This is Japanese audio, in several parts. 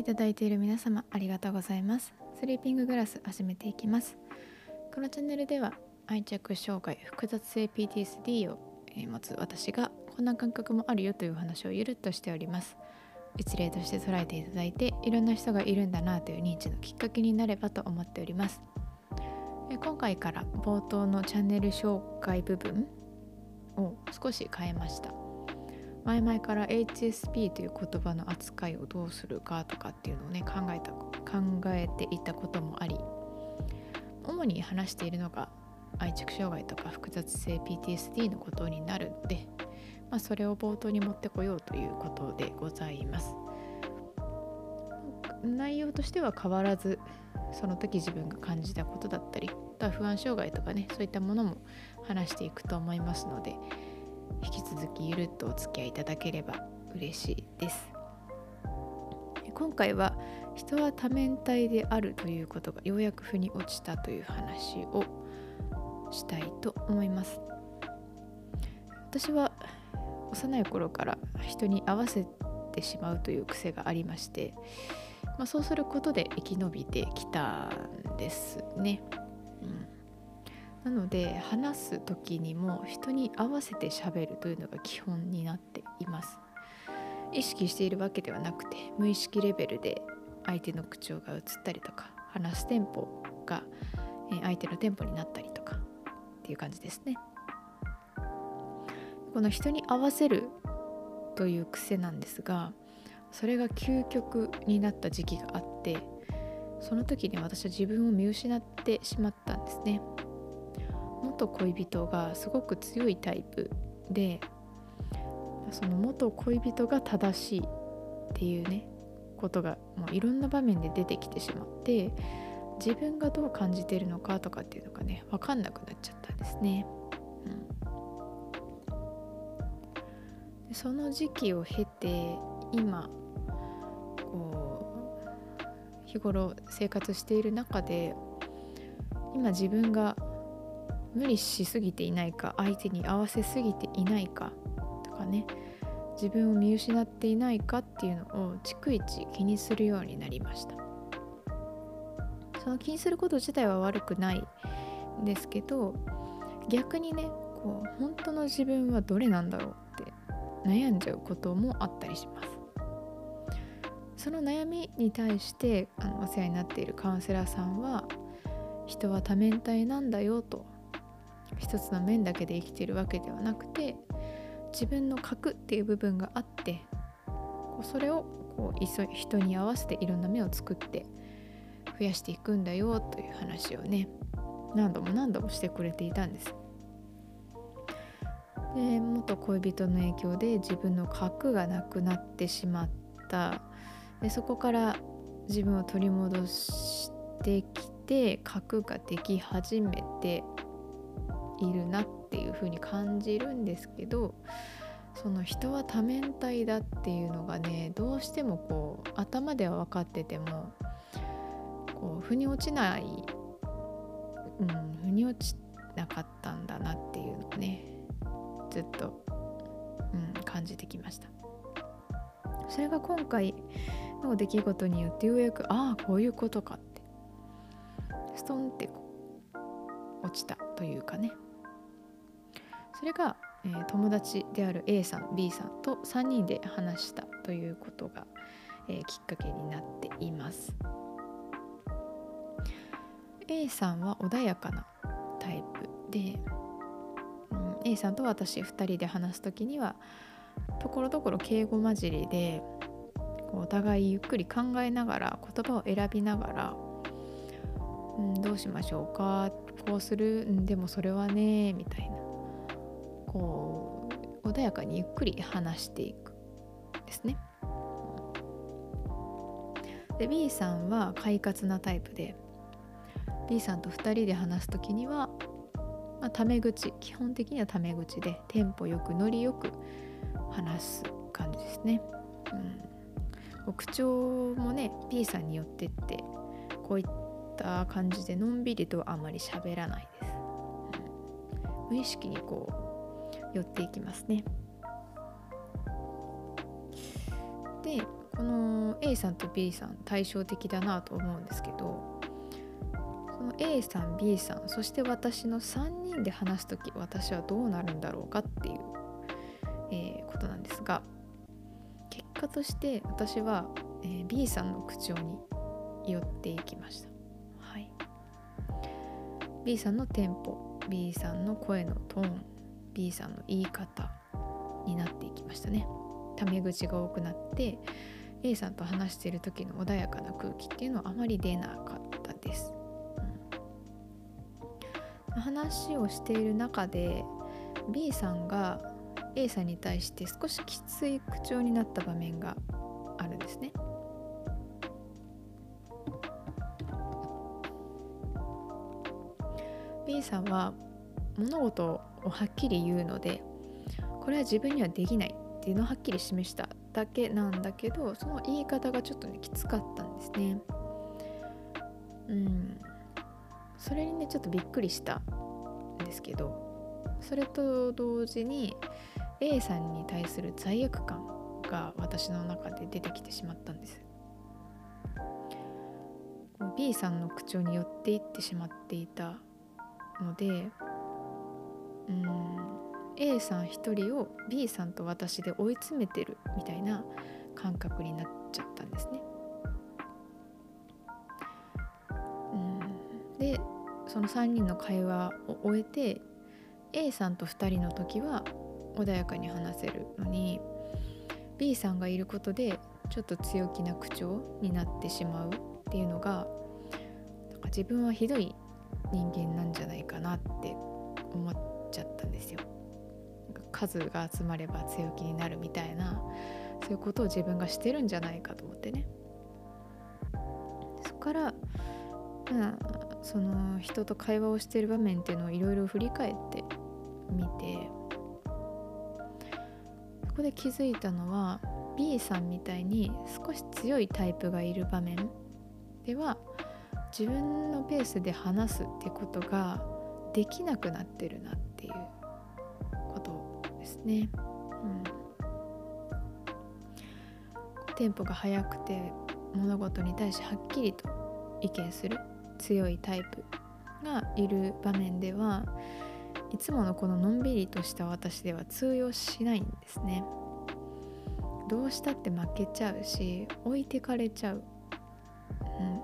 いただいている皆様ありがとうございます。スリーピンググラス始めていきます。このチャンネルでは愛着障害複雑性 PTSD を持つ私がこんな感覚もあるよという話をゆるっとしております。一例として捉えていただいていろんな人がいるんだなという認知のきっかけになればと思っております。今回から冒頭のチャンネル紹介部分を少し変えました。前々から HSP という言葉の扱いをどうするかとかっていうのをね考えた考えていたこともあり主に話しているのが愛着障害とか複雑性 PTSD のことになるので、まあ、それを冒頭に持ってこようということでございます。内容としては変わらずその時自分が感じたことだったりとは不安障害とかねそういったものも話していくと思いますので引き続きゆるっとお付き合いいただければ嬉しいです。今回は人は多面体であるということがようやく腑に落ちたという話をしたいと思います。私は幼い頃から人に合わせてしまうという癖がありまして、まあ、そうすることで生き延びてきたんですね。うん。なので話す時にも人に合わせて喋るというのが基本になっています。意識しているわけではなくて無意識レベルで相手の口調が映ったりとか話すテンポが相手のテンポになったりとかっていう感じですね。この人に合わせるという癖なんですがそれが究極になった時期があってその時に私は自分を見失ってしまったんですね。元恋人がすごく強いタイプでその元恋人が正しいっていうねことがもういろんな場面で出てきてしまって自分がどう感じてるのかとかっていうのがね分かんなくなっちゃったんですね。うん、でその時期を経て今こう日頃生活している中で今自分が無理しすぎていないか相手に合わせすぎていないかとかね。自分を見失っていないかっていうのを逐一気にするようになりました。その気にすること自体は悪くないんですけど逆にねこう本当の自分はどれなんだろうって悩んじゃうこともあったりします。その悩みに対してあのお世話になっているカウンセラーさんは人は多面体なんだよと一つの面だけで生きてるわけではなくて自分の核っていう部分があってそれをこう人に合わせていろんな目を作って増やしていくんだよという話をね何度も何度もしてくれていたんです。で元恋人の影響で自分の核がなくなってしまったでそこから自分を取り戻してきて核ができ始めているなっていう風に感じるんですけどその人は多面体だっていうのがねどうしてもこう頭では分かっててもこう腑に落ちないうん腑に落ちなかったんだなっていうのをねずっと、うん、感じてきました。それが今回の出来事によってようやくああこういうことかってストンって落ちたというかね。それが、えー、友達である A さん B さんと3人で話したということが、えー、きっかけになっています。A さんは穏やかなタイプで、うん、A さんと私2人で話す時にはところどころ敬語混じりでお互いゆっくり考えながら言葉を選びながら、うん、どうしましょうかこうする、ん、でもそれはねみたいな。こう穏やかにゆっくり話していくですね。で B さんは快活なタイプで B さんと2人で話す時には、まあ、タメ口基本的にはタメ口でテンポよくノリよく話す感じですね。うん、口調もね B さんによってってこういった感じでのんびりとあまり喋らないです。無意識にこう寄っていきますね。でこの A さんと B さん対照的だなと思うんですけどその A さん B さんそして私の3人で話す時私はどうなるんだろうかっていう、えー、ことなんですが結果として私は、えー、B さんの口調に寄っていきました、はい、B さんのテンポ B さんの声のトーン B さんの言い方になっていきましたね。タメ口が多くなって A さんと話している時の穏やかな空気っていうのはあまり出なかったです、うん、話をしている中で B さんが A さんに対して少しきつい口調になった場面があるんですね。B さんは物事をはっきり言うのでこれは自分にはできないっていうのをはっきり示しただけなんだけどその言い方がちょっとねきつかったんですね。うん。それにねちょっとびっくりしたんですけどそれと同時に A さんに対する罪悪感が私の中で出てきてしまったんです。B さんの口調に寄っていってしまっていたのでうん A さん1人を B さんと私で追い詰めてるみたいな感覚になっちゃったんですね。うん、でその3人の会話を終えて A さんと2人の時は穏やかに話せるのに B さんがいることでちょっと強気な口調になってしまうっていうのがなんか自分はひどい人間なんじゃないかなって思ってちゃったんですよ。数が集まれば強気になるみたいなそういうことを自分がしてるんじゃないかと思ってねそこから、まあ、その人と会話をしてる場面っていうのをいろいろ振り返ってみてそこで気づいたのは B さんみたいに少し強いタイプがいる場面では自分のペースで話すってことができなくなってるなってていうことですね。うん、テンポが速くて物事に対してはっきりと意見する強いタイプがいる場面ではいつものこののんびりとした私では通用しないんですね。どうしたって負けちゃうし置いてかれちゃう、うん、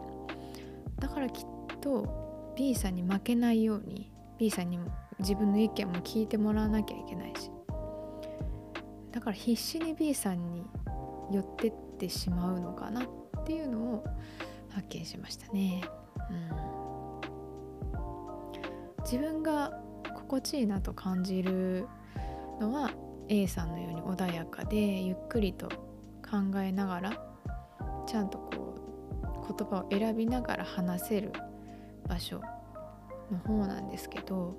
だからきっと B さんに負けないように B さんにも自分の意見も聞いてもらわなきゃいけないしだから必死に B さんに寄ってってしまうのかなっていうのを発見しましたね。うん、自分が心地いいなと感じるのは A さんのように穏やかでゆっくりと考えながらちゃんとこう言葉を選びながら話せる場所の方なんですけど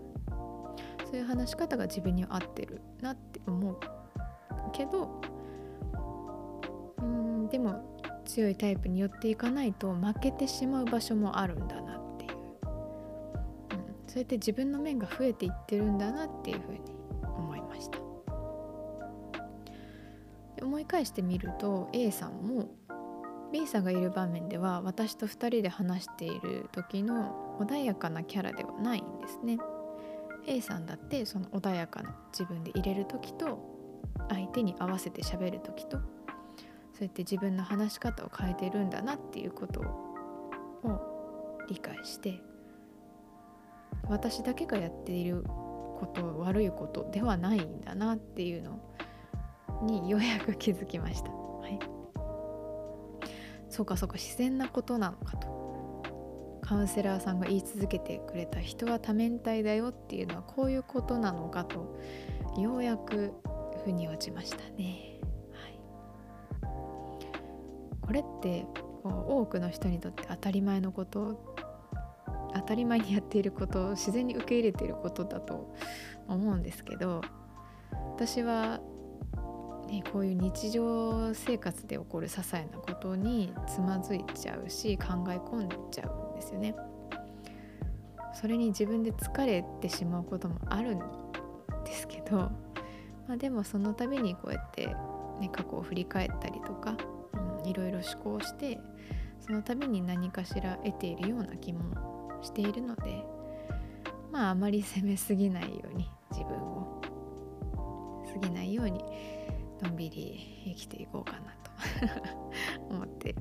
そういう話し方が自分に合ってるなって思うけどうんでも強いタイプに寄っていかないと負けてしまう場所もあるんだなっていう、うん、そうやって自分の面が増えていってるんだなっていうふうに思いました。思い返してみると A さんも B さんがいる場面では私と2人で話している時の穏やかなキャラではないんですね。A さんだってその穏やかな自分で入れる時と相手に合わせて喋る時とそうやって自分の話し方を変えてるんだなっていうことを理解して私だけがやっていること悪いことではないんだなっていうのにようやく気づきました。はいそうかそうか自然なことなのかとカウンセラーさんが言い続けてくれた人は多面体だよっていうのはこういうことなのかとようやく腑に落ちましたね。はい、これってこう多くの人にとって当たり前のこと当たり前にやっていることを自然に受け入れていることだと思うんですけど私はね、こういう日常生活で起こる些細なことにつまずいちゃうし考え込んじゃうですよね。それに自分で疲れてしまうこともあるんですけど、まあ、でもその度にこうやって、ね、過去を振り返ったりとか、うん、いろいろ思考してその度に何かしら得ているような気もしているのでまああまり責めすぎないように自分を過ぎないようにのんびり生きていこうかなと 思って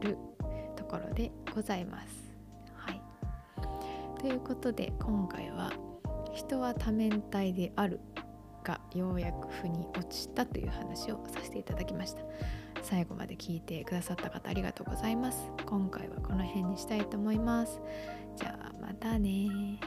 るところでございます。ということで今回は「人は多面体である」がようやく腑に落ちたという話をさせていただきました。最後まで聞いてくださった方ありがとうございます。今回はこの辺にしたいと思います。じゃあまたね